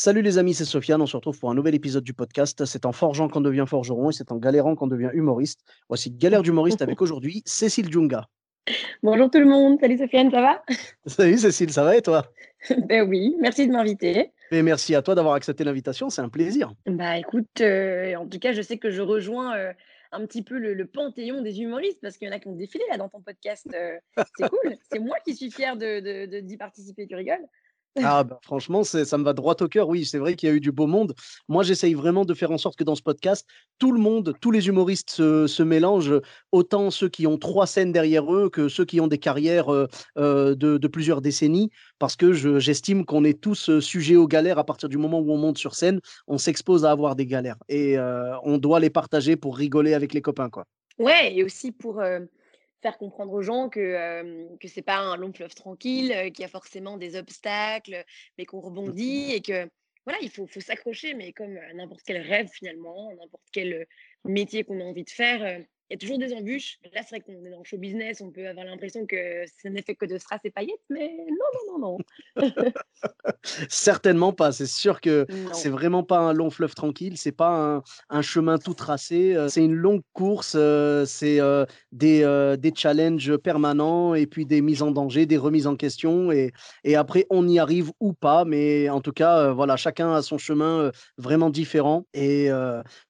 Salut les amis, c'est Sofiane. On se retrouve pour un nouvel épisode du podcast. C'est en forgeant qu'on devient forgeron et c'est en galérant qu'on devient humoriste. Voici Galère d'humoriste avec aujourd'hui Cécile Djunga. Bonjour tout le monde. Salut Sofiane, ça va? Salut Cécile, ça va et toi? Ben oui, merci de m'inviter. Et merci à toi d'avoir accepté l'invitation, c'est un plaisir. Bah écoute, euh, en tout cas, je sais que je rejoins euh, un petit peu le, le panthéon des humoristes parce qu'il y en a qui ont défilé là dans ton podcast. euh, c'est cool. C'est moi qui suis fière de, de- de- d'y participer. Tu rigoles? Ah bah, franchement, ça me va droit au cœur. Oui, c'est vrai qu'il y a eu du beau monde. Moi, j'essaye vraiment de faire en sorte que dans ce podcast, tout le monde, tous les humoristes se, se mélangent, autant ceux qui ont trois scènes derrière eux que ceux qui ont des carrières euh, euh, de, plusieurs décennies, parce que je- j'estime qu'on est tous euh, sujets aux galères à partir du moment où on monte sur scène, on s'expose à avoir des galères et on doit les partager pour rigoler avec les copains, quoi. Ouais, et aussi pour faire comprendre aux gens que euh, que c'est pas un long fleuve tranquille, euh, qu'il y a forcément des obstacles, mais qu'on rebondit et que voilà, il faut, faut s'accrocher, mais comme n'importe quel rêve finalement, n'importe quel métier qu'on a envie de faire, il y a toujours des embûches. Là, c'est vrai qu'on est dans le show business, on peut avoir l'impression que ce n'est fait que de strass et paillettes, mais non, non, non, non. Certainement pas. C'est sûr que c'est vraiment pas un long fleuve tranquille. C'est pas un, un chemin tout tracé. euh, C'est une longue course. euh, C'est euh, des, des challenges permanents et puis des mises en danger, des remises en question. Et, et après, on y arrive ou pas. Mais en tout cas, voilà, chacun a son chemin vraiment différent. Et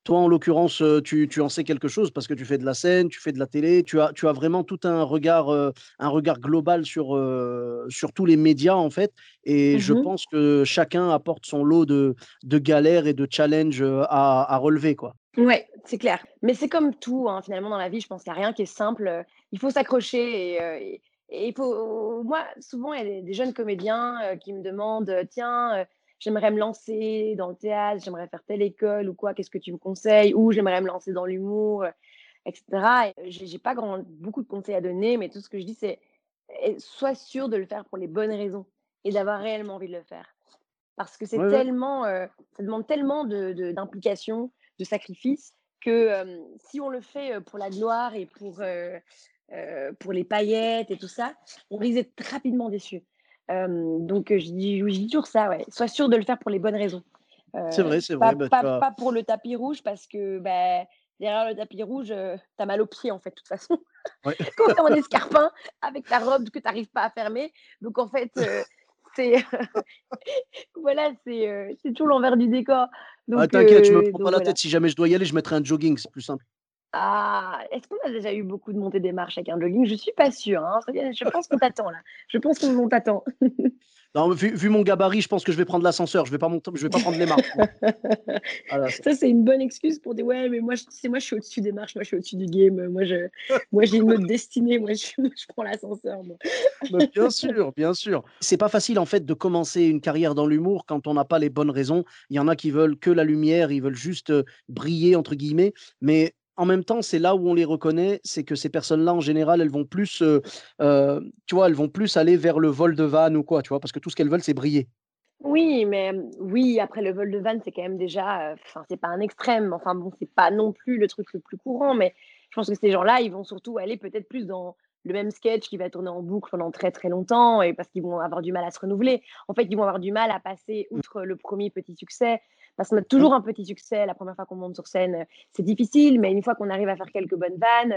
toi, en l'occurrence, tu, tu en sais quelque chose parce que tu fais de la scène, tu fais de la télé. Tu as, tu as vraiment tout un regard, euh, un regard global sur, euh, sur tous les médias, en fait. Et je Mhm. pense que chacun apporte son lot de, de galères et de challenges euh, à, à relever, quoi. Ouais, c'est clair. Mais c'est comme tout, hein, finalement, dans la vie, je pense qu'il n'y a rien qui est simple. Il faut s'accrocher et, et- et il faut... Moi, souvent, il y a des, jeunes comédiens euh, qui me demandent, tiens, euh, j'aimerais me lancer dans le théâtre, j'aimerais faire telle école ou quoi, qu'est-ce que tu me conseilles? Ou j'aimerais me lancer dans l'humour, etc. Et j'ai pas grand, beaucoup de conseils à donner, mais tout ce que je dis, c'est eh, sois sûr de le faire pour les bonnes raisons et d'avoir réellement envie de le faire. Parce que c'est Ouais, tellement, euh, ça demande tellement de, de- d'implication, de sacrifice, que euh, si on le fait euh, pour la gloire et pour, euh, euh, pour les paillettes et tout ça, on risque d'être rapidement déçu. Euh, donc, euh, je dis, oui, je dis toujours ça, ouais. Sois sûr de le faire pour les bonnes raisons. C'est Euh, vrai, c'est pas, vrai. bah, pas pour le tapis rouge, parce que bah, derrière le tapis rouge, euh, t'as mal aux pieds, en fait, de toute façon. Ouais. Quand t'es en escarpin, avec ta robe que t'arrives pas à fermer. Donc, en fait, euh, c'est... voilà, c'est euh, c'est toujours l'envers du décor. Donc, Ah, t'inquiète, je me euh, prends donc pas la voilà. tête. Si jamais je dois y aller, je mettrai un jogging, c'est plus simple. Ah, est-ce qu'on a déjà eu beaucoup de montées des marches avec un jogging? Je suis pas sûre, hein. Je pense qu'on t'attend là. Je pense qu'on t'attend. Non, vu, vu mon gabarit, je pense que je vais prendre l'ascenseur. Je vais pas monter, je vais pas prendre les marches. Voilà, c'est- Ça, c'est une bonne excuse pour dire ouais, mais moi, sais, moi, je suis au-dessus des marches, moi, je suis au-dessus du game. Moi, je, moi, j'ai une autre destinée. Moi, je, je prends l'ascenseur. bien sûr, bien sûr. C'est pas facile en fait de commencer une carrière dans l'humour quand on n'a pas les bonnes raisons. Il y en a qui veulent que la lumière, ils veulent juste euh, briller entre guillemets, mais en même temps, c'est là où on les reconnaît, c'est que ces personnes-là, en général, elles vont plus, euh, euh, tu vois, elles vont plus aller vers le vol de vanne ou quoi, tu vois, parce que tout ce qu'elles veulent, c'est briller. Oui, mais euh, oui, après le vol de vanne, c'est quand même déjà, euh, enfin, c'est pas un extrême. Enfin, bon, c'est pas non plus le truc le plus courant, mais je pense que ces gens-là, ils vont surtout aller peut-être plus dans le même sketch qui va tourner en boucle pendant très très longtemps et parce qu'ils vont avoir du mal à se renouveler. En fait, ils vont avoir du mal à passer outre le premier petit succès. Parce qu'on a toujours un petit succès la première fois qu'on monte sur scène, euh, c'est difficile, mais une fois qu'on arrive à faire quelques bonnes vannes,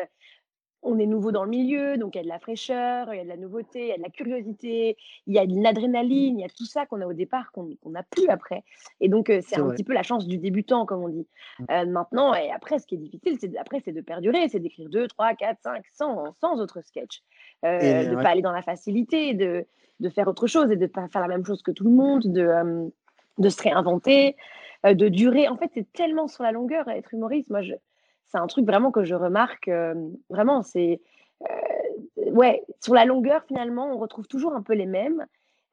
on est nouveau dans le milieu, donc il y a de la fraîcheur, il y a de la nouveauté, il y a de la curiosité, il y a de l'adrénaline, il y a tout ça qu'on a au départ, qu'on qu'on n'a plus après. Et donc, euh, c'est un vrai. petit peu la chance du débutant, comme on dit. Euh, maintenant, et après, ce qui est difficile, c'est après, c'est de perdurer, c'est d'écrire 2, 3, 4, 5, 100, 100 autres sketchs. Euh, Et de ne ouais. pas aller dans la facilité, de, de faire autre chose et de ne pas faire la même chose que tout le monde, de, euh, de se réinventer, euh, de durer. En fait, c'est tellement sur la longueur, être humoriste. Moi, je, c'est un truc vraiment que je remarque. euh, vraiment, c'est. euh, ouais, sur la longueur, finalement, on retrouve toujours un peu les mêmes.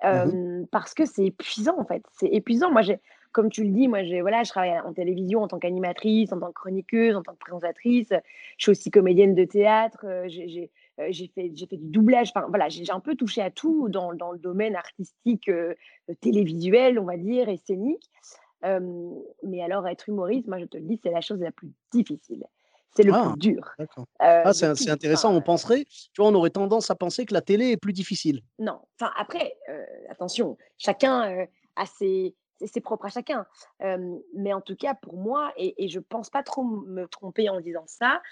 Mmh parce que c'est épuisant, en fait. C'est épuisant. Moi, j'ai comme tu le dis, moi, voilà, je travaille en télévision en tant qu'animatrice, en tant que chroniqueuse, en tant que présentatrice. Je suis aussi comédienne de théâtre. J'ai fait, fait du doublage. Enfin, voilà, j'ai un peu touché à tout dans, dans le domaine artistique, télévisuel, on va dire, et scénique. Mais alors, être humoriste, moi, je te le dis, c'est la chose la plus difficile. C'est le ah, plus dur. ah, c'est intéressant. On penserait, tu vois, on aurait tendance à penser que la télé est plus difficile. Non. Enfin, après, attention, chacun a ses, c'est propre à chacun. mais en tout cas, pour moi, et, je ne pense pas trop me tromper en disant ça,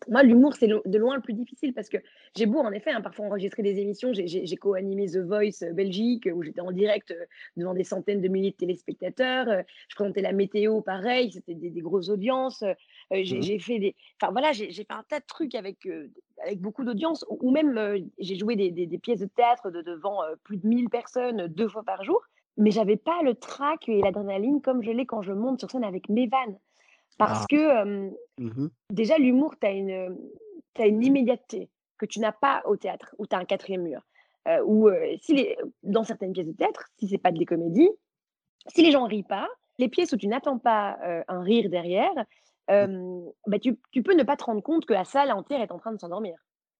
pour moi, l'humour, c'est de loin le plus difficile parce que j'ai beau, en effet, hein, parfois enregistrer des émissions. J'ai co-animé The Voice Belgique où j'étais en direct devant des centaines de milliers de téléspectateurs. je présentais la météo, pareil, c'était des, grosses audiences. Mmh j'ai fait des. Enfin, voilà, j'ai fait un tas de trucs avec, avec beaucoup d'audience ou, même j'ai joué des, des, pièces de théâtre de, devant plus de 1000 personnes deux fois par jour mais j'avais pas le trac et l'adrénaline comme je l'ai quand je monte sur scène avec mes vannes. Parce ah. que mmh déjà, l'humour, tu as une, une immédiateté que tu n'as pas au théâtre, où tu as un quatrième mur. ou si les, dans certaines pièces de théâtre, si c'est pas de les comédies, si les gens rient pas, les pièces où tu n'attends pas un rire derrière, mmh. bah tu, tu, peux ne pas te rendre compte que la salle entière est en train de s'endormir.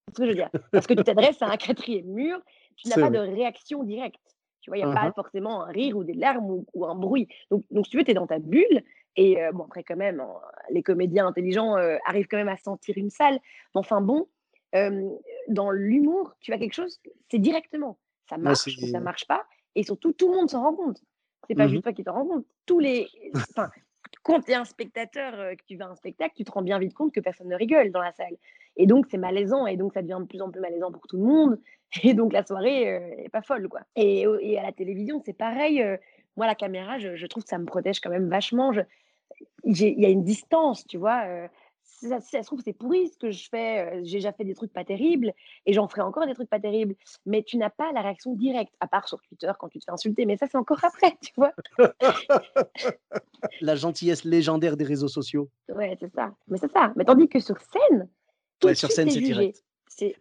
C'est ce que je veux dire? Parce que tu t'adresses à un quatrième mur, tu n'as pas de réaction directe. Tu vois, il n'y a mmh pas forcément un rire ou des larmes ou, un bruit. Donc, donc, si tu veux, tu es dans ta bulle. Et bon, après, quand même, hein, les comédiens intelligents arrivent quand même à sentir une salle. Mais enfin, bon, dans l'humour, tu as quelque chose, c'est directement. Ça marche ou ça marche pas. Et surtout, tout le monde s'en rend compte. C'est pas mmh juste toi qui t'en rends compte. Tous les. Enfin, quand tu es un spectateur, que tu vas à un spectacle, tu te rends bien vite compte que personne ne rigole dans la salle. Et donc, c'est malaisant. Et donc, ça devient de plus en plus malaisant pour tout le monde. Et donc, la soirée n'est pas folle, quoi. Et, et, à la télévision, c'est pareil. moi, la caméra, je, trouve que ça me protège quand même vachement. Il y a une distance, tu vois. si, ça, se trouve, c'est pourri ce que je fais. J'ai déjà fait des trucs pas terribles et j'en ferai encore des trucs pas terribles. Mais tu n'as pas la réaction directe, à part sur Twitter quand tu te fais insulter. Mais ça, c'est encore après, tu vois. la gentillesse légendaire des réseaux sociaux. Ouais, c'est ça. Mais c'est ça. Mais tandis que sur scène, ouais, sur scène, c'est direct.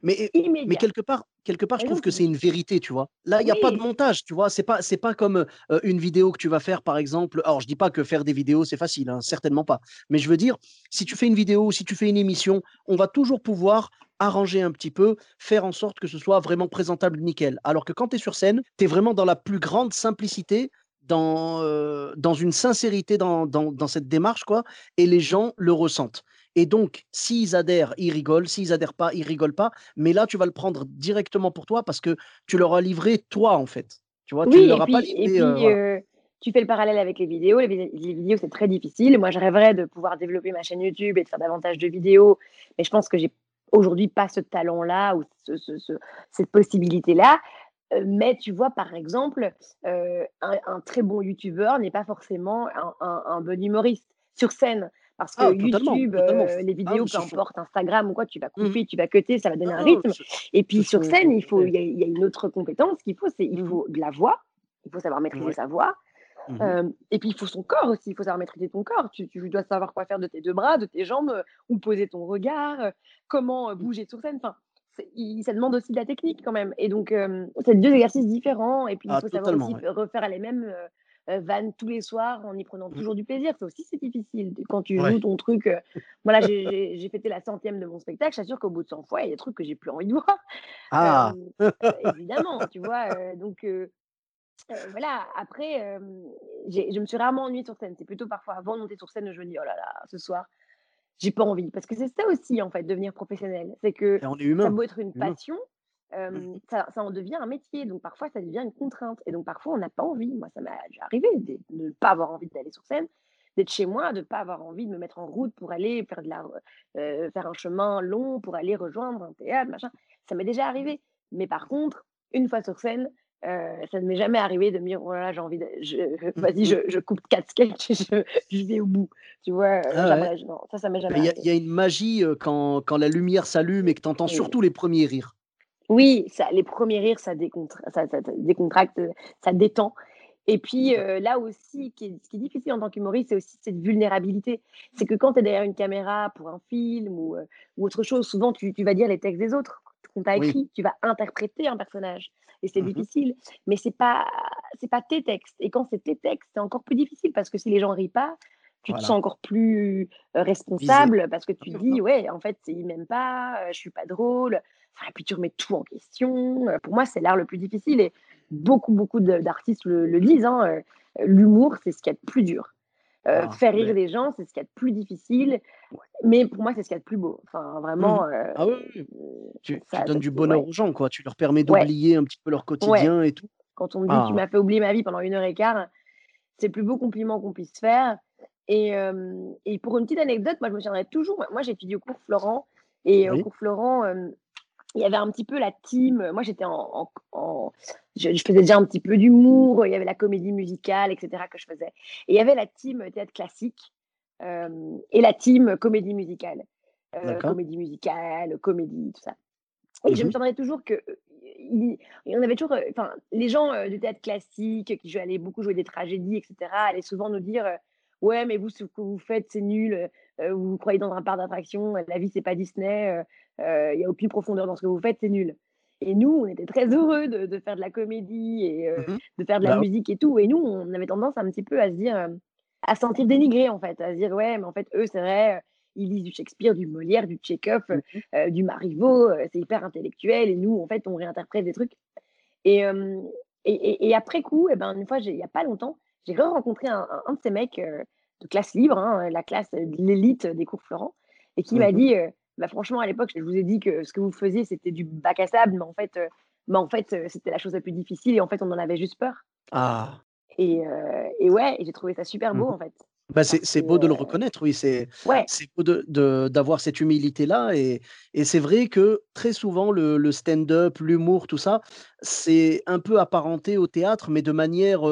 Mais, mais quelque part, quelque part, je trouve que c'est une vérité, tu vois. Là, il n'y a pas de montage, tu vois. C'est pas, c'est pas comme une vidéo que tu vas faire, par exemple. Alors, je dis pas que faire des vidéos c'est facile, hein, certainement pas. Mais je veux dire, si tu fais une vidéo, si tu fais une émission, on va toujours pouvoir arranger un petit peu, faire en sorte que ce soit vraiment présentable, nickel. Alors que quand tu es sur scène, tu es vraiment dans la plus grande simplicité, dans, dans une sincérité dans, dans, dans cette démarche, quoi, et les gens le ressentent. Et donc, s'ils adhèrent, ils rigolent. S'ils adhèrent pas, ils rigolent pas. Mais là, tu vas le prendre directement pour toi parce que tu leur as livré toi, en fait. Tu vois, tu leur as pas livré. Euh, tu fais le parallèle avec les vidéos. Les, vidéos, c'est très difficile. Moi, je rêverais de pouvoir développer ma chaîne YouTube et de faire davantage de vidéos. Mais je pense que j'ai aujourd'hui pas ce talent-là ou cette possibilité-là. Euh, mais tu vois, par exemple, euh, un, très bon YouTuber n'est pas forcément un, bon humoriste. Sur scène, parce que ah, YouTube, euh, les ah vidéos, peu importe, Instagram ou quoi, tu vas mmh couper, tu vas cuter, ça va donner un ah, rythme. Et puis sur scène, il faut, il y, a une autre compétence qu'il faut, c'est il mmh faut de la voix, il faut savoir maîtriser sa voix. Mmh et puis il faut son corps aussi, il faut savoir maîtriser ton corps. Tu, dois savoir quoi faire de tes deux bras, de tes jambes, où poser ton regard, comment bouger sur scène. Enfin, ça demande aussi de la technique quand même. Et donc, c'est deux exercices différents. Et puis, il faut savoir aussi refaire les mêmes euh, vanne tous les soirs en y prenant mmh. toujours du plaisir. Ça aussi, c'est difficile. Quand tu joues ton truc, euh, voilà, j'ai fêté la centième de mon spectacle. J'assure qu'au bout de 100 fois, il y a des trucs que j'ai plus envie de voir. Ah Évidemment, tu vois. donc, voilà, après, je me suis rarement ennuyée sur scène. C'est plutôt parfois avant de monter sur scène, je me dis, oh là là, ce soir, j'ai pas envie. Parce que c'est ça aussi, en fait, devenir professionnel. C'est que ça peut être une passion, Mmh. ça, en devient un métier. Donc parfois, ça devient une contrainte. Et donc parfois, on n'a pas envie. Moi, ça m'est arrivé de ne pas avoir envie d'aller sur scène, d'être chez moi, de ne pas avoir envie de me mettre en route pour aller faire, de la, faire un chemin long, pour aller rejoindre un théâtre, machin. Ça m'est déjà arrivé. Mais par contre, une fois sur scène, ça ne m'est jamais arrivé de me dire, voilà, oh j'ai envie de. Vas-y, je, je, coupe quatre sketchs et je, je, vais au bout. Tu vois, ah ça, ça m'est jamais arrivé. Il y, a une magie quand, quand la lumière s'allume et que tu entends surtout les premiers rires. Oui, ça, les premiers rires, ça, ça, décontracte, ça détend. Et puis là aussi, qui est, ce qui est difficile en tant qu'humoriste, c'est aussi cette vulnérabilité. C'est que quand tu es derrière une caméra pour un film ou, ou autre chose, souvent tu, tu, vas dire les textes des autres. qu'on t'a écrit. Tu vas interpréter un personnage. Et c'est mmh difficile. Mais c'est pas, c'est pas tes textes. Et quand c'est tes textes, c'est encore plus difficile parce que si les gens rient pas, tu te sens encore plus responsable parce que tu dis, ouais, en fait, ils m'aiment pas, je suis pas drôle. Enfin, et puis tu remets tout en question. Pour moi, c'est l'art le plus difficile et beaucoup, beaucoup d'artistes le, disent. Hein, L'humour, c'est ce qui est le plus dur. Ah, faire rire les gens, c'est ce qui est le plus difficile. Mais pour moi, c'est ce qui est le plus beau. Enfin, vraiment. Mmh ah oui, Tu, donnes du bonheur aux gens, quoi. Tu leur permets d'oublier un petit peu leur quotidien et tout. Quand on me dit, tu ah. m'as fait oublier ma vie pendant une heure et quart, c'est le plus beau compliment qu'on puisse faire. Et, et, pour une petite anecdote, moi, je me souviendrai toujours. Moi, j'ai étudié au cours Florent. Et au cours Florent, il y avait un petit peu la team. Moi, j'étais en. je, faisais déjà un petit peu d'humour. Il y avait la comédie musicale, etc., que je faisais. Et il y avait la team théâtre classique et la team comédie musicale. comédie musicale, comédie, tout ça. Et je me mmh souviendrai toujours que. Il, en avait toujours. Enfin, les gens du théâtre classique qui allaient beaucoup jouer des tragédies, etc., allaient souvent nous dire ouais, mais vous, ce que vous faites, c'est nul. Euh, vous croyez dans un parc d'attraction. La vie, c'est pas Disney. Il euh, n'y euh, a aucune profondeur dans ce que vous faites, c'est nul. Et nous, on était très heureux de, faire de la comédie et mmh de faire de la bah musique et tout. Et nous, on avait tendance un petit peu à se dire, à se sentir dénigré en fait, à se dire ouais, mais en fait, eux, c'est vrai, ils lisent du Shakespeare, du Molière, du Tchekhov, mmh du Marivaux, c'est hyper intellectuel. Et nous, en fait, on réinterprète des trucs. Et, et, et, après coup, et eh ben, une fois, il n'y a pas longtemps, j'ai rencontré un, un, de ces mecs euh, de classe libre, hein, la classe de l'élite des cours Florent, et qui m'a mmh dit euh, bah, franchement, à l'époque, je vous ai dit que ce que vous faisiez, c'était du bac à sable, mais en fait, euh, mais en fait c'était la chose la plus difficile, et en fait, on en avait juste peur. Ah. Et, et ouais, j'ai trouvé ça super beau, mmh en fait. Bah, c'est beau de le reconnaître, oui, c'est ouais. beau d'avoir de, d'avoir cette humilité-là. Et, et c'est vrai que très souvent, le, le stand-up, l'humour, tout ça, c'est un peu apparenté au théâtre, mais de manière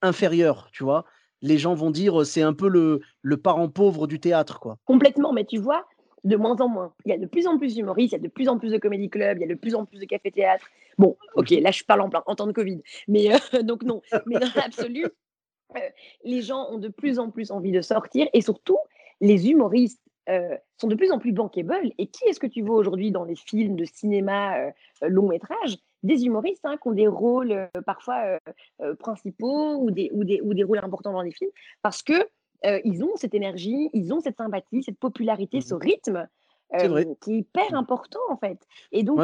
inférieure, tu vois. Les gens vont dire c'est un peu le, le parent pauvre du théâtre, quoi. Complètement, mais tu vois, de moins en moins. Il y a de plus en plus d'humoristes, il y a de plus en plus de comédie club, il y a de plus en plus de café-théâtre. Bon, ok, là je parle en plein, en temps de Covid. Mais donc non, mais dans l'absolu, les gens ont de plus en plus envie de sortir et surtout, les humoristes sont de plus en plus bankable. Et qui est-ce que tu vois aujourd'hui dans les films de cinéma long métrage? Des humoristes hein, qui ont des rôles parfois principaux ou des, ou, des, ou des rôles importants dans les films parce que ils ont cette énergie, ils ont cette sympathie, cette popularité, ce mmh rythme qui est hyper important en fait. Et donc,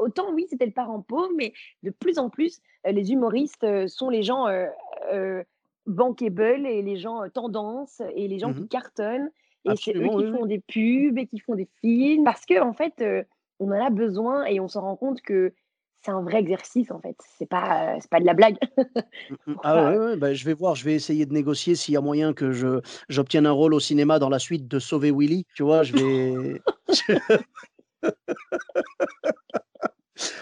autant oui, c'était le parent pauvre, mais de plus en plus, les humoristes sont les gens bankable et les gens tendance et les gens qui mmh cartonnent. Et c'est eux qui font des pubs et qui font des films parce que en fait, on en a besoin et on se rend compte que c'est un vrai exercice en fait. C'est pas, c'est pas de la blague. Mmh, mmh. ah ouais, bah, je vais voir, je vais essayer de négocier s'il y a moyen que je j'obtienne un rôle au cinéma dans la suite de Sauver Willy. Tu vois, je vais.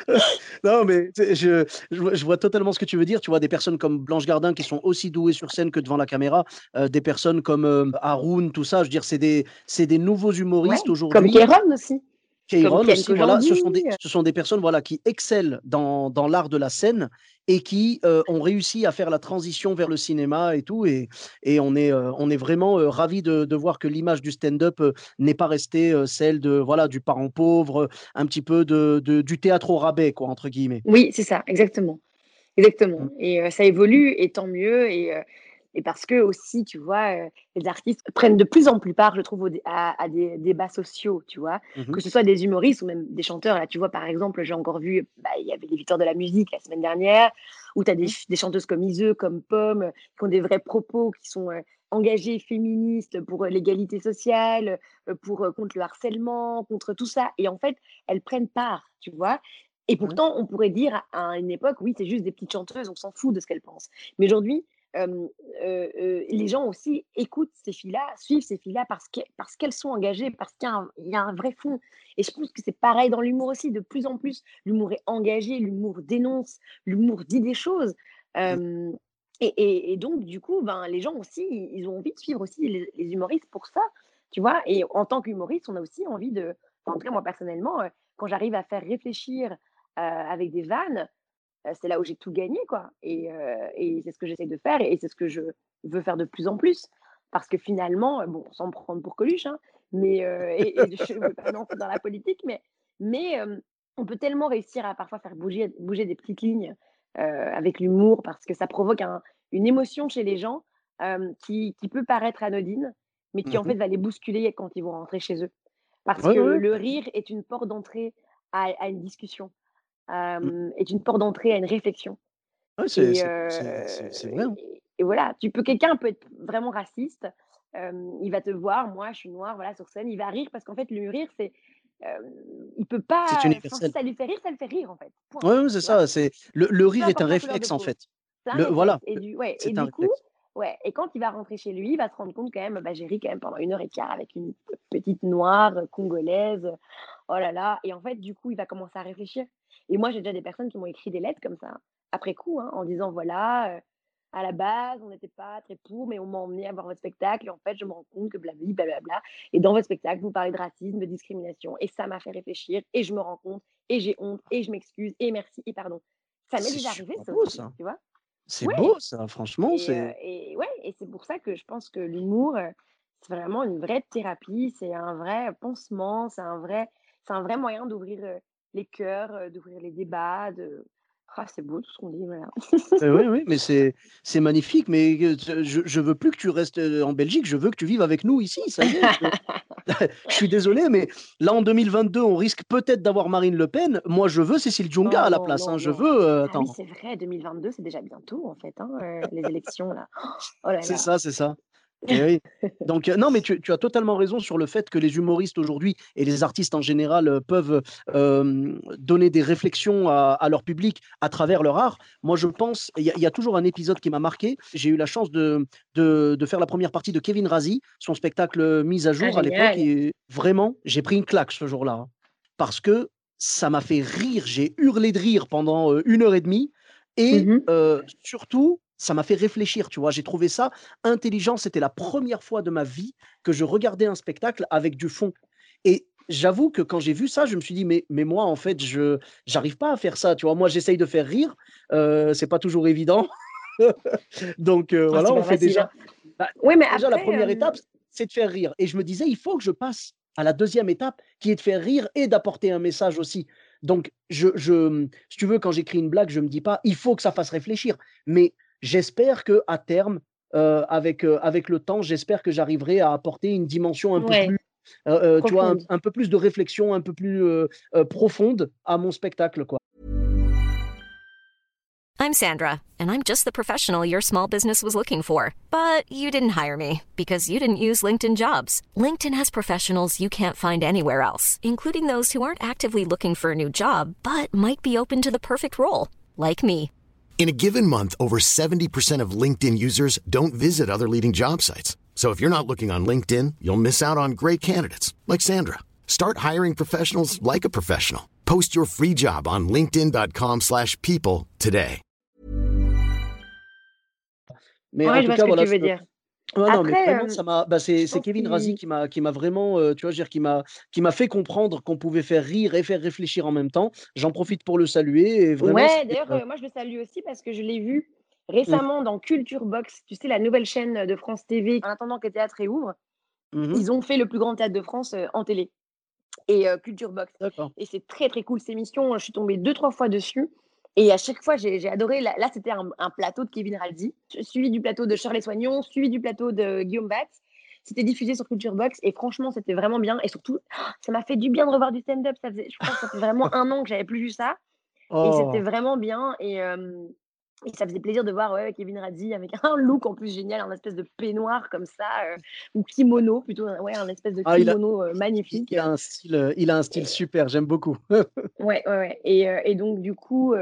non, mais je, je, vois totalement ce que tu veux dire. Tu vois, des personnes comme Blanche Gardin qui sont aussi douées sur scène que devant la caméra, euh, des personnes comme euh, Haroun, tout ça. Je veux dire, c'est des, des nouveaux humoristes aujourd'hui. Comme Kéron aussi. Aussi, voilà, ce sont, des, ce sont des personnes voilà, qui excellent dans, dans l'art de la scène et qui euh, ont réussi à faire la transition vers le cinéma et tout. Et, et on, est, euh, on est vraiment euh, ravis de, de, voir que l'image du stand-up n'est pas restée celle de, voilà, du parent pauvre, un petit peu de, de du théâtre au rabais, quoi, entre guillemets. Oui, c'est ça, exactement. Exactement. Mmh. Et ça évolue, et tant mieux. Et et parce que aussi, tu vois, les artistes prennent de plus en plus part, je trouve, à, des débats sociaux, tu vois, mmh que ce soit des humoristes ou même des chanteurs. Là, tu vois, par exemple, j'ai encore vu, bah, il y avait les victoires de la musique la semaine dernière, où tu as des, mmh. des, chanteuses comme Iseux, comme Pomme, qui ont des vrais propos, qui sont engagées féministes pour l'égalité sociale, pour contre le harcèlement, contre tout ça. Et en fait, elles prennent part, tu vois? Et mmh pourtant, on pourrait dire à une époque, oui, c'est juste des petites chanteuses, on s'en fout de ce qu'elles pensent. Mais aujourd'hui, les gens aussi écoutent ces filles-là, suivent ces filles-là parce qu'elles parce qu'elles sont engagées, parce qu'il y, y, a un vrai fond. Et je pense que c'est pareil dans l'humour aussi. De plus en plus, l'humour est engagé, l'humour dénonce, l'humour dit des choses. Mmh. et, et, donc, du coup, ben, les gens aussi, ils ont envie de suivre aussi les, humoristes pour ça, tu vois? Et en tant qu'humoriste, on a aussi envie de, en tout cas moi personnellement, quand j'arrive à faire réfléchir avec des vannes, c'est là où j'ai tout gagné, quoi. Et, et c'est ce que j'essaie de faire et, c'est ce que je veux faire de plus en plus. Parce que finalement, bon, sans me prendre pour Coluche, hein, mais et, je ne veux pas non dans la politique, mais, mais on peut tellement réussir à parfois faire bouger, bouger des petites lignes avec l'humour parce que ça provoque une émotion chez les gens qui, qui, peut paraître anodine, mais qui en mmh fait va les bousculer quand ils vont rentrer chez eux. Parce que le rire est une porte d'entrée à, une discussion, mmh. est une porte d'entrée à une réflexion. c'est vrai. Hein. Et, voilà, tu peux, quelqu'un peut être vraiment raciste, il va te voir, moi je suis noire, voilà, sur scène, il va rire parce qu'en fait, le rire, c'est. il peut pas. C'est universel. Ça lui fait rire, ça le fait rire en fait. Oui, c'est ça. C'est le, le rire est un réflexe en fait. Le, voilà. Et du, ouais, et du coup, Ouais, et quand il va rentrer chez lui, il va se rendre compte quand même, bah, j'ai ri quand même pendant une heure et quart avec une petite noire congolaise. Oh là là. Et en fait, du coup, il va commencer à réfléchir. Et moi, j'ai déjà des personnes qui m'ont écrit des lettres comme ça, après coup, hein, en disant voilà, à la base, on n'était pas très pour, mais on m'a emmené à voir votre spectacle. Et en fait, je me rends compte que blabli, blablabla. Et dans votre spectacle, vous parlez de racisme, de discrimination. Et ça m'a fait réfléchir. Et je me rends compte. Et j'ai honte. Et je m'excuse. Et merci. Et pardon. Ça m'est déjà arrivé, ça, aussi, tu vois? C'est beau ça, franchement. Et, c'est... et ouais, et c'est pour ça que je pense que l'humour, c'est vraiment une vraie thérapie, c'est un vrai pansement, c'est un vrai, c'est un vrai moyen d'ouvrir les cœurs, d'ouvrir les débats, de, ah, c'est beau tout ce qu'on dit, voilà. oui, oui, mais c'est, c'est magnifique. Mais je, je veux plus que tu restes en Belgique, je veux que tu vives avec nous ici. Ça y est. je suis désolé, mais là en 2022, on risque peut-être d'avoir Marine Le Pen. Moi, je veux Cécile Djunga à la place. hein. Je veux. Ah oui, c'est vrai, 2022, c'est déjà bientôt en fait, hein, les élections là. Oh là c'est ça, c'est ça. Eh Donc, non, mais tu, as totalement raison sur le fait que les humoristes aujourd'hui et les artistes en général peuvent donner des réflexions à, leur public à travers leur art. Moi, je pense, il y, a toujours un épisode qui m'a marqué. J'ai eu la chance de, de, faire la première partie de Kevin Razi, son spectacle Mise à jour ah, à l'époque. Et vraiment, j'ai pris une claque ce jour-là. Hein, parce que ça m'a fait rire. J'ai hurlé de rire pendant une heure et demie. Et mmh surtout, ça m'a fait réfléchir, tu vois. J'ai trouvé ça intelligent. C'était la première fois de ma vie que je regardais un spectacle avec du fond. Et j'avoue que quand j'ai vu ça, je me suis dit, mais, mais moi, en fait, je n'arrive pas à faire ça, tu vois. Moi, j'essaye de faire rire. Euh, c'est pas toujours évident. Donc, euh, voilà, on fait déjà. Hein. Bah, oui, mais déjà, la première étape, c'est de faire rire. Et je me disais, il faut que je passe à la deuxième étape, qui est de faire rire et d'apporter un message aussi. Donc, je, je, si tu veux, quand j'écris une blague, je me dis pas, il faut que ça fasse réfléchir. Mais J'espère que à terme, euh, avec, euh, avec le temps, j'espère que j'arriverai à apporter une dimension un peu plus, euh, tu vois, un, peu plus de réflexion, un peu plus profonde à mon spectacle, quoi. I'm Sandra, and I'm just the professional your small business was looking for, but you didn't hire me because you didn't use LinkedIn Jobs. LinkedIn has professionals you can't find anywhere else, including those who aren't actively looking for a new job but might be open to the perfect role, like me. In a given month, over 70% of LinkedIn users don't visit other leading job sites. So if you're not looking on LinkedIn, you'll miss out on great candidates like Sandra. Start hiring professionals like a professional. Post your free job on linkedin.com/people today. Mais ouais, en tout cas, voilà, tu veux dire. Ouais, non, mais vraiment, ça m'a. Bah, c'est Kevin Razi qui m'a qui m'a vraiment, euh, tu vois, dire, qui m'a qui m'a fait comprendre qu'on pouvait faire rire et faire réfléchir en même temps. J'en profite pour le saluer et vraiment. Ouais, d'ailleurs, euh, moi je le salue aussi parce que je l'ai vu mmh. récemment dans Culture Box, tu sais, la nouvelle chaîne de France TV. En attendant que le théâtre réouvre, mmh ils ont fait le plus grand théâtre de France en télé et Culture Box. Et c'est très très cool cette émission. Je suis tombée deux trois fois dessus. Et à chaque fois, j'ai adoré. Là, c'était un, plateau de Kevin Raldi, suivi du plateau de Charles Soignon, suivi du plateau de Guillaume Batz. C'était diffusé sur Culture Box et franchement, c'était vraiment bien. Et surtout, ça m'a fait du bien de revoir du stand-up. Ça faisait, je crois que ça fait vraiment un an que j'avais plus vu ça. Et c'était oh. vraiment bien. Et, et ça faisait plaisir de voir ouais, Kevin Radzi avec un look en plus génial, un espèce de peignoir comme ça, euh, ou kimono plutôt, ouais, un espèce de ah, kimono euh, magnifique. Il a un style, euh, il a un style super, j'aime beaucoup. ouais, ouais, ouais. Et, et, donc du coup,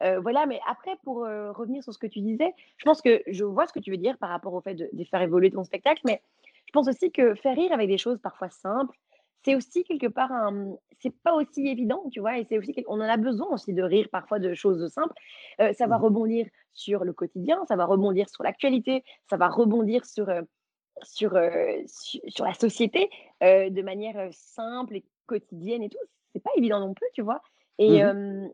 voilà. Mais après, pour revenir sur ce que tu disais, je pense que je vois ce que tu veux dire par rapport au fait de, de faire évoluer ton spectacle, mais je pense aussi que faire rire avec des choses parfois simples, c'est aussi quelque part un, c'est pas aussi évident, tu vois, et c'est aussi on en a besoin aussi de rire parfois de choses simples. Euh, ça va mmh rebondir sur le quotidien, ça va rebondir sur l'actualité, ça va rebondir sur euh, sur, euh, sur, la société de manière simple et quotidienne et tout. C'est pas évident non plus, tu vois. Et mmh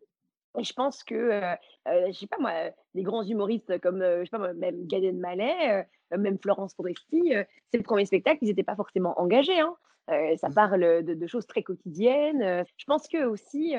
Et je pense que, euh, euh, je sais pas moi, des grands humoristes comme, je sais pas même Gad Elmaleh, même Florence Foresti, c'est le premier spectacle, ils n'étaient pas forcément engagés. Hein. ça mmh. parle de, de, choses très quotidiennes. Je pense que aussi,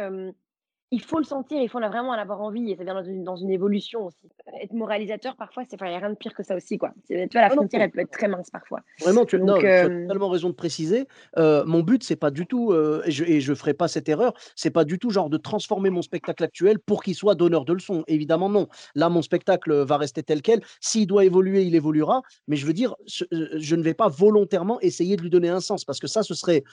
il faut le sentir, il faut vraiment en avoir envie, et ça vient dans une, dans une évolution aussi. Être moralisateur, parfois, il n'y a rien de pire que ça aussi. Quoi. Tu vois, la ah frontière, elle peut être très mince parfois. Vraiment, tu, non, tu as euh, totalement raison de préciser. Euh, mon but, c'est pas du tout, euh, et je ne ferai pas cette erreur, c'est pas du tout genre de transformer mon spectacle actuel pour qu'il soit donneur de leçons. Évidemment, non. Là, mon spectacle va rester tel quel. S'il doit évoluer, il évoluera. Mais je veux dire, je ne vais pas volontairement essayer de lui donner un sens, parce que ça, ce serait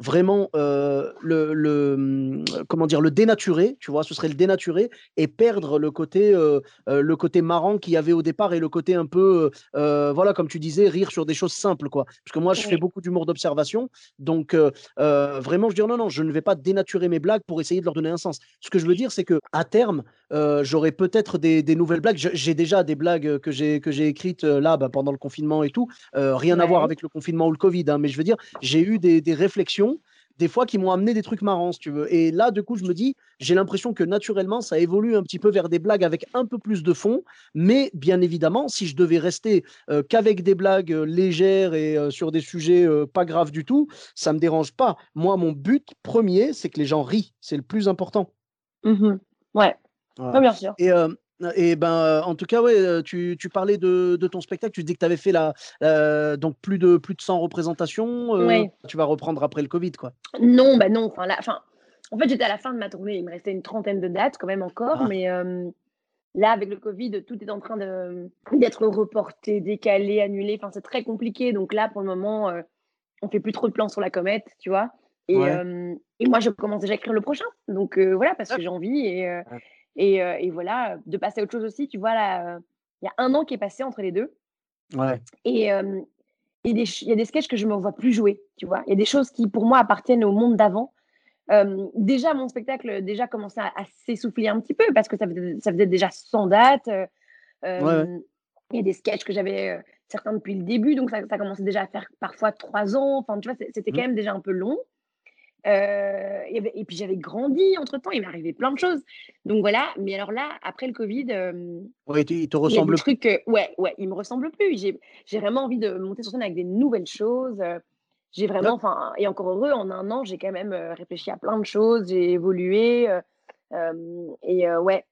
vraiment euh, le, le, mmh, comment dire le dénaturer tu vois ce serait le dénaturer et perdre le côté euh, euh, le côté marrant qu'il y avait au départ et le côté un peu voilà comme tu disais rire sur des choses simples quoi. Parce que moi je fais beaucoup d'humour d'observation donc vraiment je dis non non je ne vais pas dénaturer mes blagues pour essayer de leur donner un sens. Ce que je veux dire c'est que à terme j'aurai peut-être des, des, nouvelles blagues. J'ai déjà des blagues que j'ai que j'ai écrites là bah, pendant le confinement et tout rien à voir avec le confinement ou le covid hein, mais je veux dire j'ai eu des, des réflexions des fois qui m'ont amené des trucs marrants, si tu veux. Et là, du coup, je me dis, j'ai l'impression que naturellement, ça évolue un petit peu vers des blagues avec un peu plus de fond. Mais bien évidemment, si je devais rester euh, qu'avec des blagues euh, légères et euh, sur des sujets pas graves du tout, ça me dérange pas. Moi, mon but premier, c'est que les gens rient. C'est le plus important. Mmh ouais. bien sûr. Et, et ben, en tout cas, ouais, tu, tu parlais de, de, ton spectacle. Tu dis que tu avais fait la, donc plus de, plus de 100 représentations. Tu vas reprendre après le Covid, quoi. Non, bah non. Enfin, enfin, en fait, j'étais à la fin de ma tournée. Il me restait une trentaine de dates, quand même encore. Ah. Mais là, avec le Covid, tout est en train d'être reporté, décalé, annulé. Enfin, c'est très compliqué. Donc là, pour le moment, on fait plus trop de plans sur la comète, tu vois. Et, et moi, je commence déjà à écrire le prochain. Donc voilà, parce que j'ai envie. Et. Et, et, voilà, de passer à autre chose aussi. Tu vois, là, il y a un an qui est passé entre les deux. Ouais. Et il y a des sketchs que je ne me vois plus jouer, tu vois? Il y a des choses qui, pour moi, appartiennent au monde d'avant. déjà, mon spectacle déjà commençait à, s'essouffler un petit peu parce que ça faisait, ça faisait déjà 100 dates. Il y a des sketchs que j'avais certains depuis le début, donc ça, ça, commençait déjà à faire parfois trois ans. Enfin, tu vois, c'était mmh. quand même déjà un peu long. Euh, et, puis j'avais grandi entre temps, il m'est arrivé plein de choses. Donc voilà, mais alors là, après le Covid, euh, ouais, il te ressemble plus. ouais, ouais, il me ressemble plus. J'ai vraiment envie de monter sur scène avec des nouvelles choses. J'ai vraiment, enfin, et encore heureux, en un an, j'ai quand même réfléchi à plein de choses, j'ai évolué. et ouais,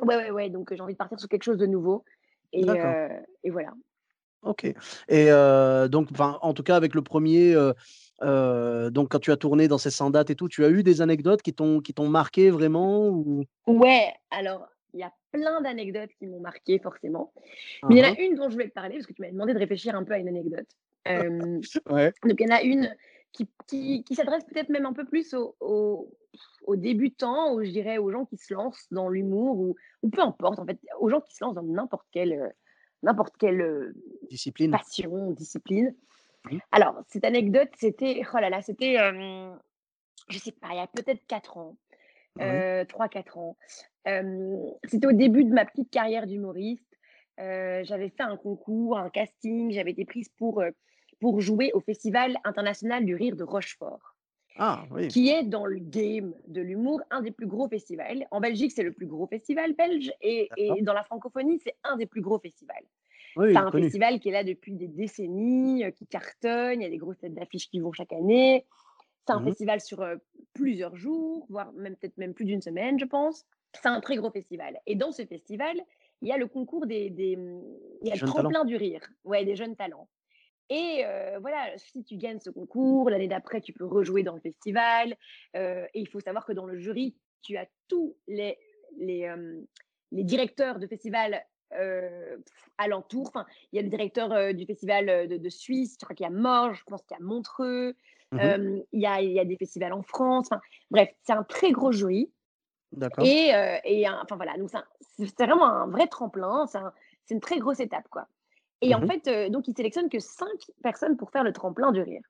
ouais, ouais, ouais. Donc j'ai envie de partir sur quelque chose de nouveau. Et, et voilà. Ok. Et donc, en tout cas, avec le premier, donc, quand tu as tourné dans ces 100 dates et tout, tu as eu des anecdotes qui t'ont marqué vraiment ou... Ouais, alors il y a plein d'anecdotes qui m'ont marqué forcément. Mais il y en a uh-huh. une dont je vais te parler parce que tu m'as demandé de réfléchir un peu à une anecdote. ouais. Donc il y en a une qui, qui, qui s'adresse peut-être même un peu plus aux, aux, débutants, ou je dirais aux gens qui se lancent dans l'humour ou, ou, peu importe en fait, aux gens qui se lancent dans n'importe quelle, n'importe quelle discipline. passion, discipline. Mmh. Alors, cette anecdote, c'était, oh là là, c'était, je sais pas, il y a peut-être 4 ans, 3-4 ans. c'était au début de ma petite carrière d'humoriste. j'avais fait un concours, un casting, j'avais été prise pour, pour jouer au Festival international du rire de Rochefort. Ah, oui. qui est dans le game de l'humour un des plus gros festivals. En Belgique, c'est le plus gros festival belge et, et dans la francophonie, c'est un des plus gros festivals c'est un festival qui est là depuis des décennies, euh, qui cartonne, il y a des grosses têtes d'affiches qui vont chaque année. C'est un mmh festival sur euh, plusieurs jours, voire même peut-être même plus d'une semaine, je pense. C'est un très gros festival. Et dans ce festival, il y a le concours des, des mmh, il y a le tremplin du rire, ouais, des jeunes talents. Et euh, voilà, si tu gagnes ce concours, l'année d'après, tu peux rejouer dans le festival. et il faut savoir que dans le jury, tu as tous les, les, les directeurs de festival euh, alentour. Enfin, il y a le directeur euh, du festival euh, de, Suisse, je crois qu'il y a Morges, je pense qu'il y a Montreux, mmh il, y a, il, y a, des festivals en France. Enfin, bref, c'est un très gros jury. D'accord. Et, et enfin voilà, donc c'est vraiment un vrai tremplin, c'est une très grosse étape quoi. Et en mmh fait, donc ils sélectionnent que cinq personnes pour faire le tremplin du rire.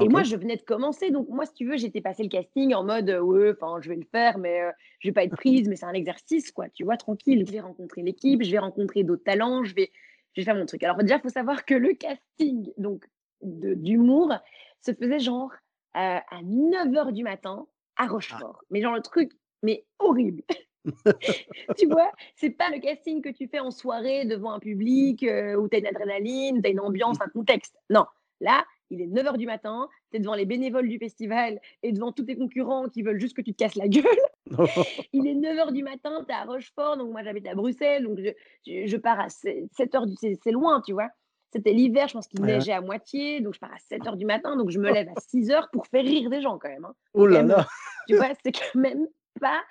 Et moi, je venais de commencer. Donc, moi, si tu veux, j'étais passé le casting en mode, euh, ouais, enfin, je vais le faire, mais je euh, je vais pas être prise, mais c'est un exercice, quoi. Tu vois, tranquille. Je vais rencontrer l'équipe, je vais rencontrer d'autres talents, je vais, je vais faire mon truc. Alors, déjà, il faut savoir que le casting donc d'humour se faisait genre euh, à 9 h du matin à Rochefort. Mais genre, le truc, mais horrible. tu vois, c'est pas le casting que tu fais en soirée devant un public euh, où tu as une adrénaline, tu as une ambiance, un contexte. Non, là, il est 9h du matin, tu es devant les bénévoles du festival et devant tous tes concurrents qui veulent juste que tu te casses la gueule. il est 9h du matin, tu es à Rochefort, donc moi j'habite à Bruxelles, donc je, je, pars à 7h, du... c'est loin, tu vois. C'était l'hiver, je pense qu'il neigeait à moitié, donc je pars à 7h du matin, donc je me lève à 6h pour faire rire des gens quand même. Hein. Oh là là Tu vois, c'est quand même pas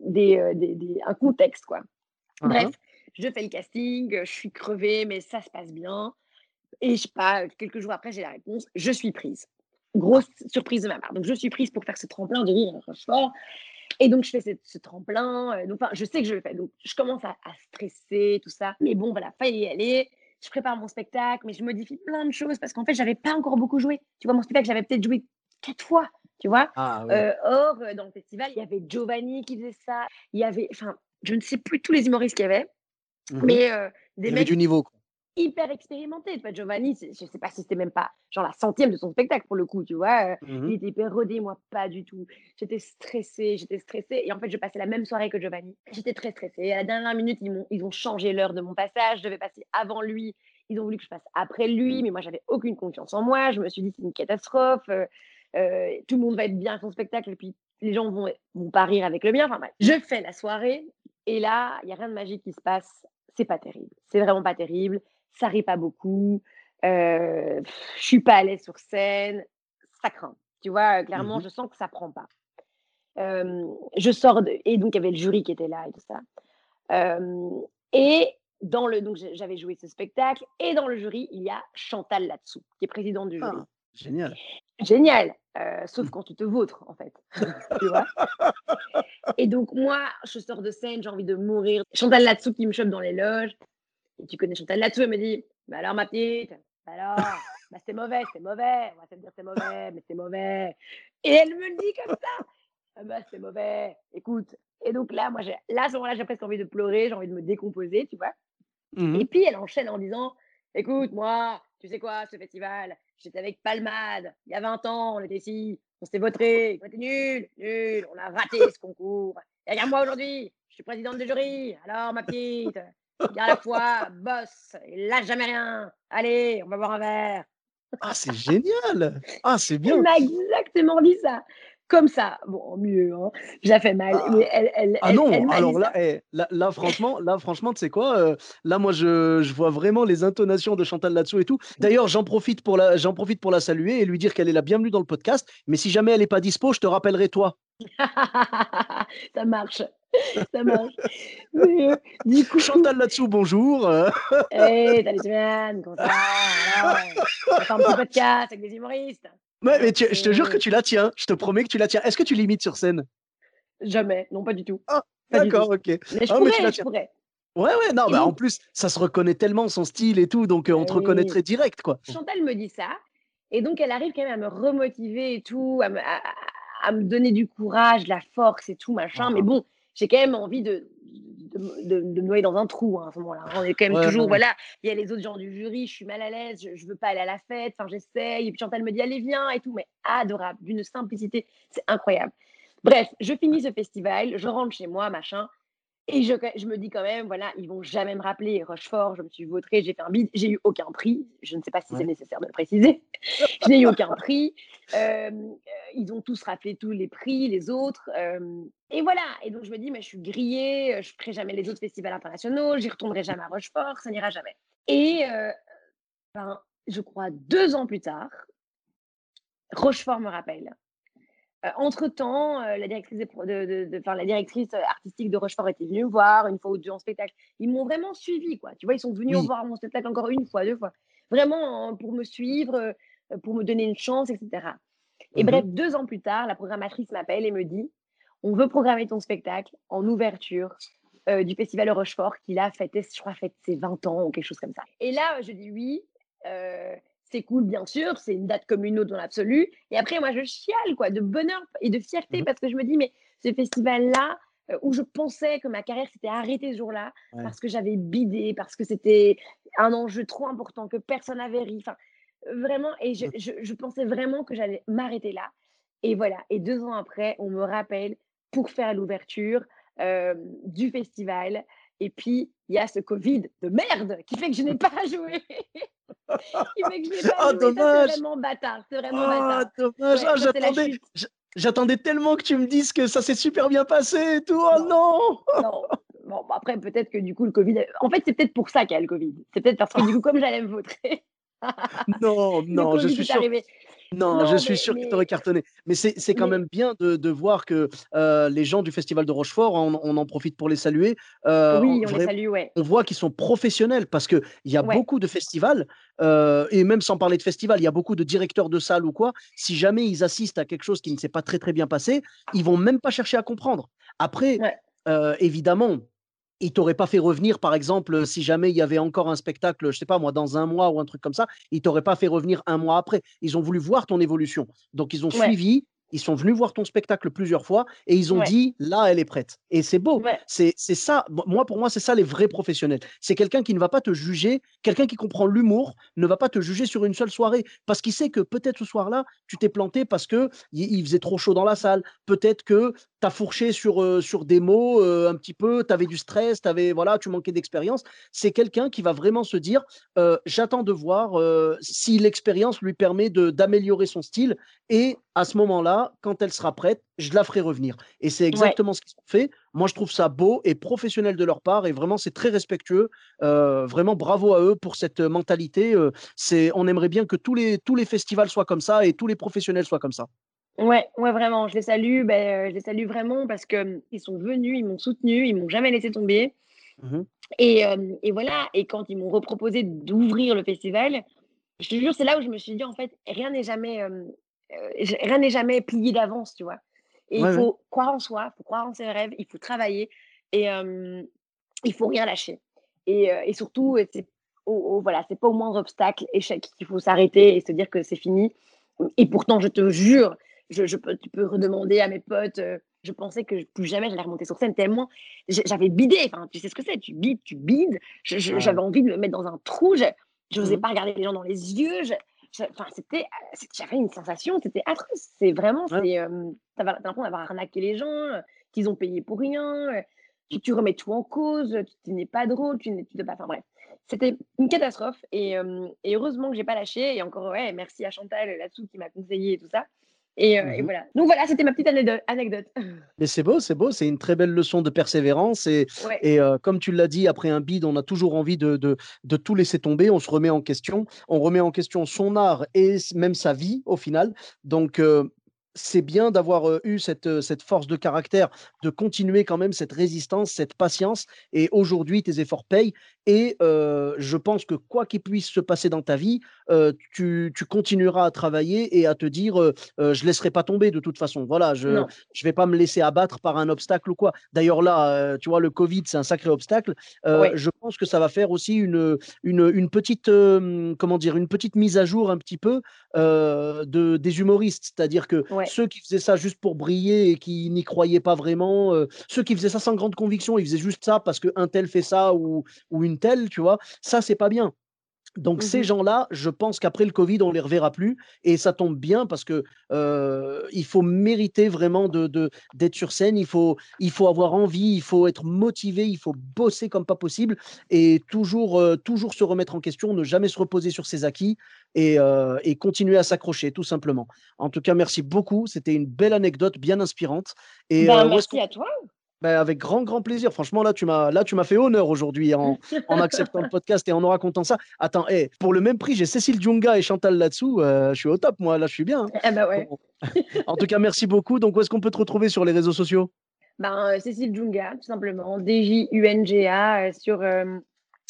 des, des, un contexte, quoi. Uh-huh. Bref, je fais le casting, je suis crevée, mais ça se passe bien. Et je sais pas, quelques jours après, j'ai la réponse, je suis prise. Grosse surprise de ma part. Donc, je suis prise pour faire ce tremplin de rire Rochefort. Et donc, je fais ce, tremplin. donc, enfin, je sais que je le fais. Donc, je commence à, stresser, tout ça. Mais bon, voilà, fallait y aller. Je prépare mon spectacle, mais je modifie plein de choses parce qu'en fait, j'avais pas encore beaucoup joué. Tu vois, mon spectacle, j'avais peut-être joué quatre fois tu vois. Ah, or, dans le festival, il y avait Giovanni qui faisait ça. Il y avait, enfin, je ne sais plus tous les humoristes qu'il y avait, mmh mais des il mecs du niveau. Quoi. Hyper expérimentés. Tu Giovanni, je ne sais pas si c'était même pas genre la centième de son spectacle pour le coup, tu vois. Mmh il était hyper rodé, moi pas du tout. J'étais stressée, j'étais stressée. Et en fait, je passais la même soirée que Giovanni. J'étais très stressée. À la dernière minute, ils, ont, ils ont changé l'heure de mon passage. Je devais passer avant lui. Ils ont voulu que je passe après lui, mais moi, j'avais aucune confiance en moi. Je me suis dit, c'est une catastrophe. Euh, tout le monde va être bien à son spectacle et puis les gens vont, vont pas rire avec le mien. Enfin, je fais la soirée et là, il y a rien de magique qui se passe. C'est pas terrible. C'est vraiment pas terrible. Ça rit pas beaucoup. Euh, je suis pas à l'aise sur scène. Ça craint. Tu vois, mmh clairement, je sens que ça prend pas. je sors de... et donc il y avait le jury qui était là et tout ça. et dans le donc j'avais joué ce spectacle et dans le jury il y a Chantal là-dessous qui est présidente du jury. Ah, génial. Génial. Euh, sauf mmh. quand tu te vautres, en fait. tu vois Et donc, moi, je sors de scène, j'ai envie de mourir. Chantal Latsou qui me chope dans les loges. Et tu connais Chantal Latsou, elle me dit Bah alors, ma petite, bah alors, bah c'est mauvais, c'est mauvais. On va te dire c'est mauvais, mais c'est mauvais. Et elle me le dit comme ça ah Bah, c'est mauvais. Écoute. Et donc là, moi, là, à ce moment-là, j'ai presque envie de pleurer, j'ai envie de me décomposer, tu vois. Mmh Et puis, elle enchaîne en disant Écoute, moi, tu sais quoi, ce festival, J'étais avec Palmade, il y a 20 ans, on était ici, on s'était voté, on était nul, nul, on a raté ce concours. Et regarde moi aujourd'hui, je suis présidente de jury, alors ma petite, bien à la fois, bosse, lâche jamais rien. Allez, on va boire un verre. Ah, c'est génial! Ah, c'est bien! Il m'a exactement dit ça comme ça. Bon, mieux, hein. j'ai fait mal. Ah. Mais elle, elle, ah non, alors eh, là, là, franchement, là, franchement, tu sais quoi euh, Là, moi, je, je, vois vraiment les intonations de Chantal là-dessous et tout. D'ailleurs, j'en profite pour la, j'en profite pour la saluer et lui dire qu'elle est la bienvenue dans le podcast. Mais si jamais elle n'est pas dispo, je te rappellerai toi. ça marche. Ça marche. Euh, du coup... Chantal là-dessous, bonjour. Hé, hey, semaines, comment ça va? On faire un petit podcast avec des humoristes. Ouais, mais je te jure que tu la tiens. Je te promets que tu la tiens. Est-ce que tu limites sur scène? Jamais, non, pas du tout. Ah, d'accord, ok. Mais je ah, pourrais, je pourrais. Ouais, ouais, non, bah, en plus, ça se reconnaît tellement son style et tout, donc euh, on te reconnaît très direct, quoi. Chantal me dit ça, et donc elle arrive quand même à me remotiver et tout, à me, à, me donner du courage, de la force et tout, machin. Mais bon, j'ai quand même envie de, de, me noyer dans un trou hein, à ce moment-là. On est quand même toujours, voilà, il y a les autres gens du jury, je suis mal à l'aise, je, ne veux pas aller à la fête, enfin j'essaye, et puis Chantal me dit allez viens et tout, mais adorable, d'une simplicité, c'est incroyable. Bref, je finis ce festival, je rentre chez moi, machin, et je, je, me dis quand même, voilà, ils vont jamais me rappeler Rochefort, je me suis vautrée, j'ai fait un bid, j'ai eu aucun prix. Je ne sais pas si c'est nécessaire de le préciser. je n'ai eu aucun prix. Euh, ils ont tous rappelé tous les prix, les autres. et voilà. Et donc je me dis, mais je suis grillée, je ne ferai jamais les autres festivals internationaux, j'y retournerai jamais à Rochefort, ça n'ira jamais. Et ben, je crois deux ans plus tard, Rochefort me rappelle. Euh, entre-temps, euh, la, directrice de, la directrice artistique de Rochefort était venue me voir une fois ou deux en spectacle. Ils m'ont vraiment suivi, quoi. Tu vois, ils sont venus voir mon spectacle encore une fois, deux fois. Vraiment hein, pour me suivre, euh, pour me donner une chance, etc. Et mmh bref, deux ans plus tard, la programmatrice m'appelle et me dit On veut programmer ton spectacle en ouverture du Festival de Rochefort qui a fêté, je crois, fête ses 20 ans ou quelque chose comme ça. Et là, je dis oui c'est cool, bien sûr, c'est une date comme une autre dans l'absolu. Et après, moi, je chiale, quoi, de bonheur et de fierté mmh parce que je me dis, mais ce festival-là, euh, où je pensais que ma carrière s'était arrêtée ce jour-là, parce que j'avais bidé, parce que c'était un enjeu trop important, que personne n'avait ri. Enfin, vraiment, et mmh. je, je, pensais vraiment que j'allais m'arrêter là. Et voilà. Et deux ans après, on me rappelle pour faire l'ouverture du festival. Et puis, il y a ce Covid de merde qui fait que je n'ai pas joué. qui fait que je n'ai pas oh, joué. Dommage. C'est vraiment bâtard. C'est vraiment bâtard. Dommage. Ah, j'attendais, j'attendais tellement que tu me dises que ça s'est super bien passé et tout. Oh non. non. Bon, après, peut-être que du coup, le Covid. En fait, c'est peut-être pour ça qu'il y a le Covid. C'est peut-être parce que du coup, comme j'allais me voter. non, non, je suis sûr. Non, je suis sûr qu'il t'aurait cartonné. Mais c'est quand même bien de, voir que euh, les gens du Festival de Rochefort, on, en profite pour les saluer. Euh, oui, on, les salue, ouais. On voit qu'ils sont professionnels parce qu'il y a beaucoup de festivals, euh, et même sans parler de festivals, il y a beaucoup de directeurs de salles ou quoi. Si jamais ils assistent à quelque chose qui ne s'est pas très très bien passé, ils vont même pas chercher à comprendre. Après, évidemment, il t'aurait pas fait revenir, par exemple, si jamais il y avait encore un spectacle, je sais pas moi, dans un mois ou un truc comme ça, il t'aurait pas fait revenir un mois après. Ils ont voulu voir ton évolution. Donc, ils ont suivi, ils sont venus voir ton spectacle plusieurs fois et ils ont dit là, elle est prête. Et c'est beau. C'est ça. Moi, pour moi, c'est ça les vrais professionnels. C'est quelqu'un qui ne va pas te juger, quelqu'un qui comprend l'humour, ne va pas te juger sur une seule soirée parce qu'il sait que peut-être ce soir-là, tu t'es planté parce que il faisait trop chaud dans la salle. Peut-être que tu as fourché sur, euh, sur des mots euh, un petit peu, tu avais du stress, avais, voilà, tu manquais d'expérience. C'est quelqu'un qui va vraiment se dire euh, j'attends de voir si l'expérience lui permet d'améliorer son style et à ce moment-là, quand elle sera prête, je la ferai revenir. Et c'est exactement ce qu'ils ont fait. Moi, je trouve ça beau et professionnel de leur part. Et vraiment, c'est très respectueux. Euh, vraiment, bravo à eux pour cette mentalité. Euh, c'est, on aimerait bien que tous les, tous les festivals soient comme ça et tous les professionnels soient comme ça. Ouais, ouais, vraiment. Je les salue. Ben, euh, je les salue vraiment parce qu'ils mmh, sont venus, ils m'ont soutenu, ils m'ont jamais laissé tomber. Mmh et, et, voilà. Et quand ils m'ont reproposé d'ouvrir le festival, je te jure, c'est là où je me suis dit, en fait, rien n'est jamais rien n'est jamais plié d'avance, tu vois. Et il faut croire en soi, il faut croire en ses rêves, il faut travailler et il il faut rien lâcher. Et, et surtout, c'est voilà, c'est pas au moindre obstacle, échec, qu'il faut s'arrêter et se dire que c'est fini. Et pourtant, je te jure, je, je peux, tu peux redemander à mes potes. je pensais que plus jamais j'allais remonter sur scène tellement j'avais bidé. Enfin, tu sais ce que c'est, tu bides, tu bides. J'avais envie de me mettre dans un trou. Je n'osais mmh pas regarder les gens dans les yeux. Enfin, c'était, j'avais une sensation, c'était atroce. C'est vraiment, c'est, euh, t'as l'impression d'avoir arnaqué les gens, qu'ils ont payé pour rien. Tu, tu remets tout en cause, tu, n'es pas drôle, tu n'es pas. Enfin bref, c'était une catastrophe et, et heureusement que j'ai pas lâché. Et encore, ouais, merci à Chantal là-dessous qui m'a conseillé et tout ça. Et, euh, mmh voilà. Donc voilà, c'était ma petite anecdote. Mais c'est beau, c'est beau, c'est une très belle leçon de persévérance. Et, et euh, comme tu l'as dit, après un bide, on a toujours envie de, de, de, tout laisser tomber. On se remet en question. On remet en question son art et même sa vie au final. Donc euh, c'est bien d'avoir eu cette, cette, force de caractère, de continuer quand même cette résistance, cette patience. Et aujourd'hui, tes efforts payent. Et je pense que quoi qu'il puisse se passer dans ta vie, tu, continueras à travailler et à te dire je ne laisserai pas tomber de toute façon. Voilà, je ne vais pas me laisser abattre par un obstacle ou quoi. D'ailleurs, là, tu vois, le Covid, c'est un sacré obstacle. Je pense que ça va faire aussi une, une, une petite, comment dire, une petite mise à jour un petit peu de, des humoristes. C'est-à-dire que ceux qui faisaient ça juste pour briller et qui n'y croyaient pas vraiment, ceux qui faisaient ça sans grande conviction, ils faisaient juste ça parce qu'un tel fait ça ou, ou une telle, tu vois, ça, c'est pas bien. Donc ces mmh gens-là, je pense qu'après le Covid, on les reverra plus. Et ça tombe bien parce que il faut mériter vraiment de, d'être sur scène. Il faut, il faut avoir envie, il faut être motivé, il faut bosser comme pas possible et toujours, toujours se remettre en question, ne jamais se reposer sur ses acquis et, et continuer à s'accrocher, tout simplement. En tout cas, merci beaucoup. C'était une belle anecdote, bien inspirante. Et ben, merci à toi. Ben, avec grand, grand plaisir. Franchement, là, tu m'as, là, tu m'as fait honneur aujourd'hui en, en, acceptant le podcast et en nous racontant ça. Attends, hey, pour le même prix, j'ai Cécile Djunga et Chantal là-dessous. Euh, je suis au top, moi. Là, je suis bien. Eh ben ouais. en tout cas, merci beaucoup. Donc, où est-ce qu'on peut te retrouver sur les réseaux sociaux? Ben, euh, Cécile Djunga, tout simplement. D-J-U-N-G-A euh, sur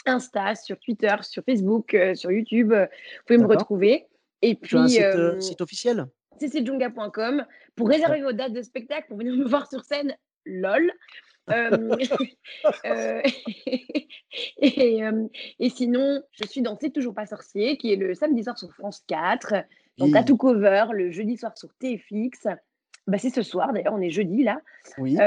Insta, sur Twitter, sur Facebook, sur YouTube. vous pouvez me retrouver. Et puis, tu as un site, site officiel? Céciledjunga.com pour réserver vos dates de spectacle, pour venir me voir sur scène lol. Euh, euh, euh, et, sinon, je suis dans C'est toujours pas sorcier, qui est le samedi soir sur France 4, donc à tout cover, le jeudi soir sur TFX. Bah, c'est ce soir, d'ailleurs, on est jeudi là. Oui.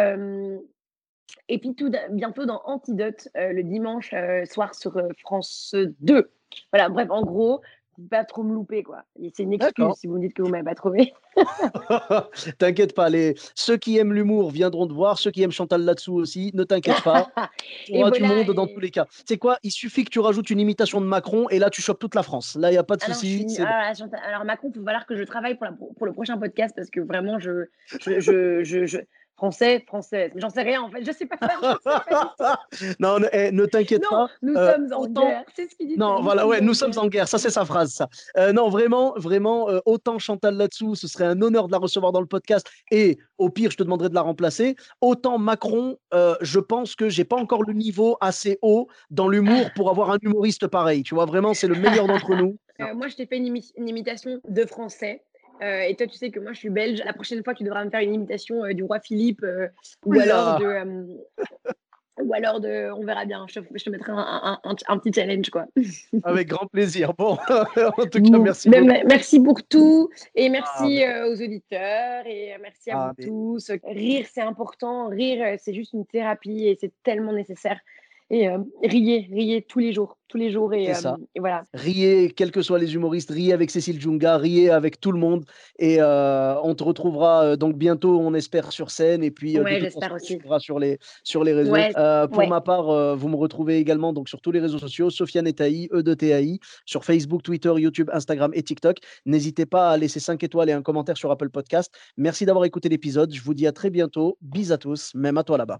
et puis tout bientôt dans Antidote, le dimanche soir sur France 2. Voilà, bref, en gros, pas trop me louper, quoi. C'est une excuse si vous me dites que vous m'avez pas trouvé. t'inquiète pas, les... ceux qui aiment l'humour viendront te voir, ceux qui aiment Chantal là-dessous aussi, ne t'inquiète pas. tu auras du monde dans tous les cas. C'est quoi? Il suffit que tu rajoutes une imitation de Macron et là, tu chopes toute la France. Là, il n'y a pas de souci. Ah, alors, Macron, il faut falloir que je travaille pour, pour, le prochain podcast parce que vraiment, je, je, je Français, française. J'en sais rien en fait, je sais pas faire. non, ne, eh, ne t'inquiète pas. Nous euh, sommes en guerre, c'est ce qu'il dit. Non, voilà, ouais, nous sommes en guerre, ça c'est sa phrase, ça. Euh, non, vraiment, vraiment, euh, autant Chantal là-dessous, ce serait un honneur de la recevoir dans le podcast et au pire, je te demanderai de la remplacer. Autant Macron, je pense que j'ai pas encore le niveau assez haut dans l'humour pour avoir un humoriste pareil. Tu vois, vraiment, c'est le meilleur d'entre nous. moi, je t'ai fait une, une imitation de français. Euh, et toi, tu sais que moi, je suis belge. La prochaine fois, tu devras me faire une imitation euh, du roi Philippe euh, ou alors de. ou alors de. On verra bien. Je, te mettrai un, un, petit challenge, quoi. Avec grand plaisir. Bon, en tout cas, merci. beaucoup. Merci pour tout. Et merci ah, aux auditeurs. Et merci à ah, vous tous. Rire, c'est important. Rire, c'est juste une thérapie et c'est tellement nécessaire et euh, riez, riez tous les jours, tous les jours et, euh, et, voilà. Riez, quels que soient les humoristes, riez avec Cécile Junga, riez avec tout le monde et euh, on te retrouvera donc bientôt, on espère sur scène et puis ouais, j'espère aussi. sur les sur les réseaux. pour ma part, vous me retrouvez également donc sur tous les réseaux sociaux, Sofiane Etaï, E de TAI, sur Facebook, Twitter, YouTube, Instagram et TikTok. N'hésitez pas à laisser 5 étoiles et un commentaire sur Apple Podcast. Merci d'avoir écouté l'épisode. Je vous dis à très bientôt. Bis à tous, même à toi là-bas.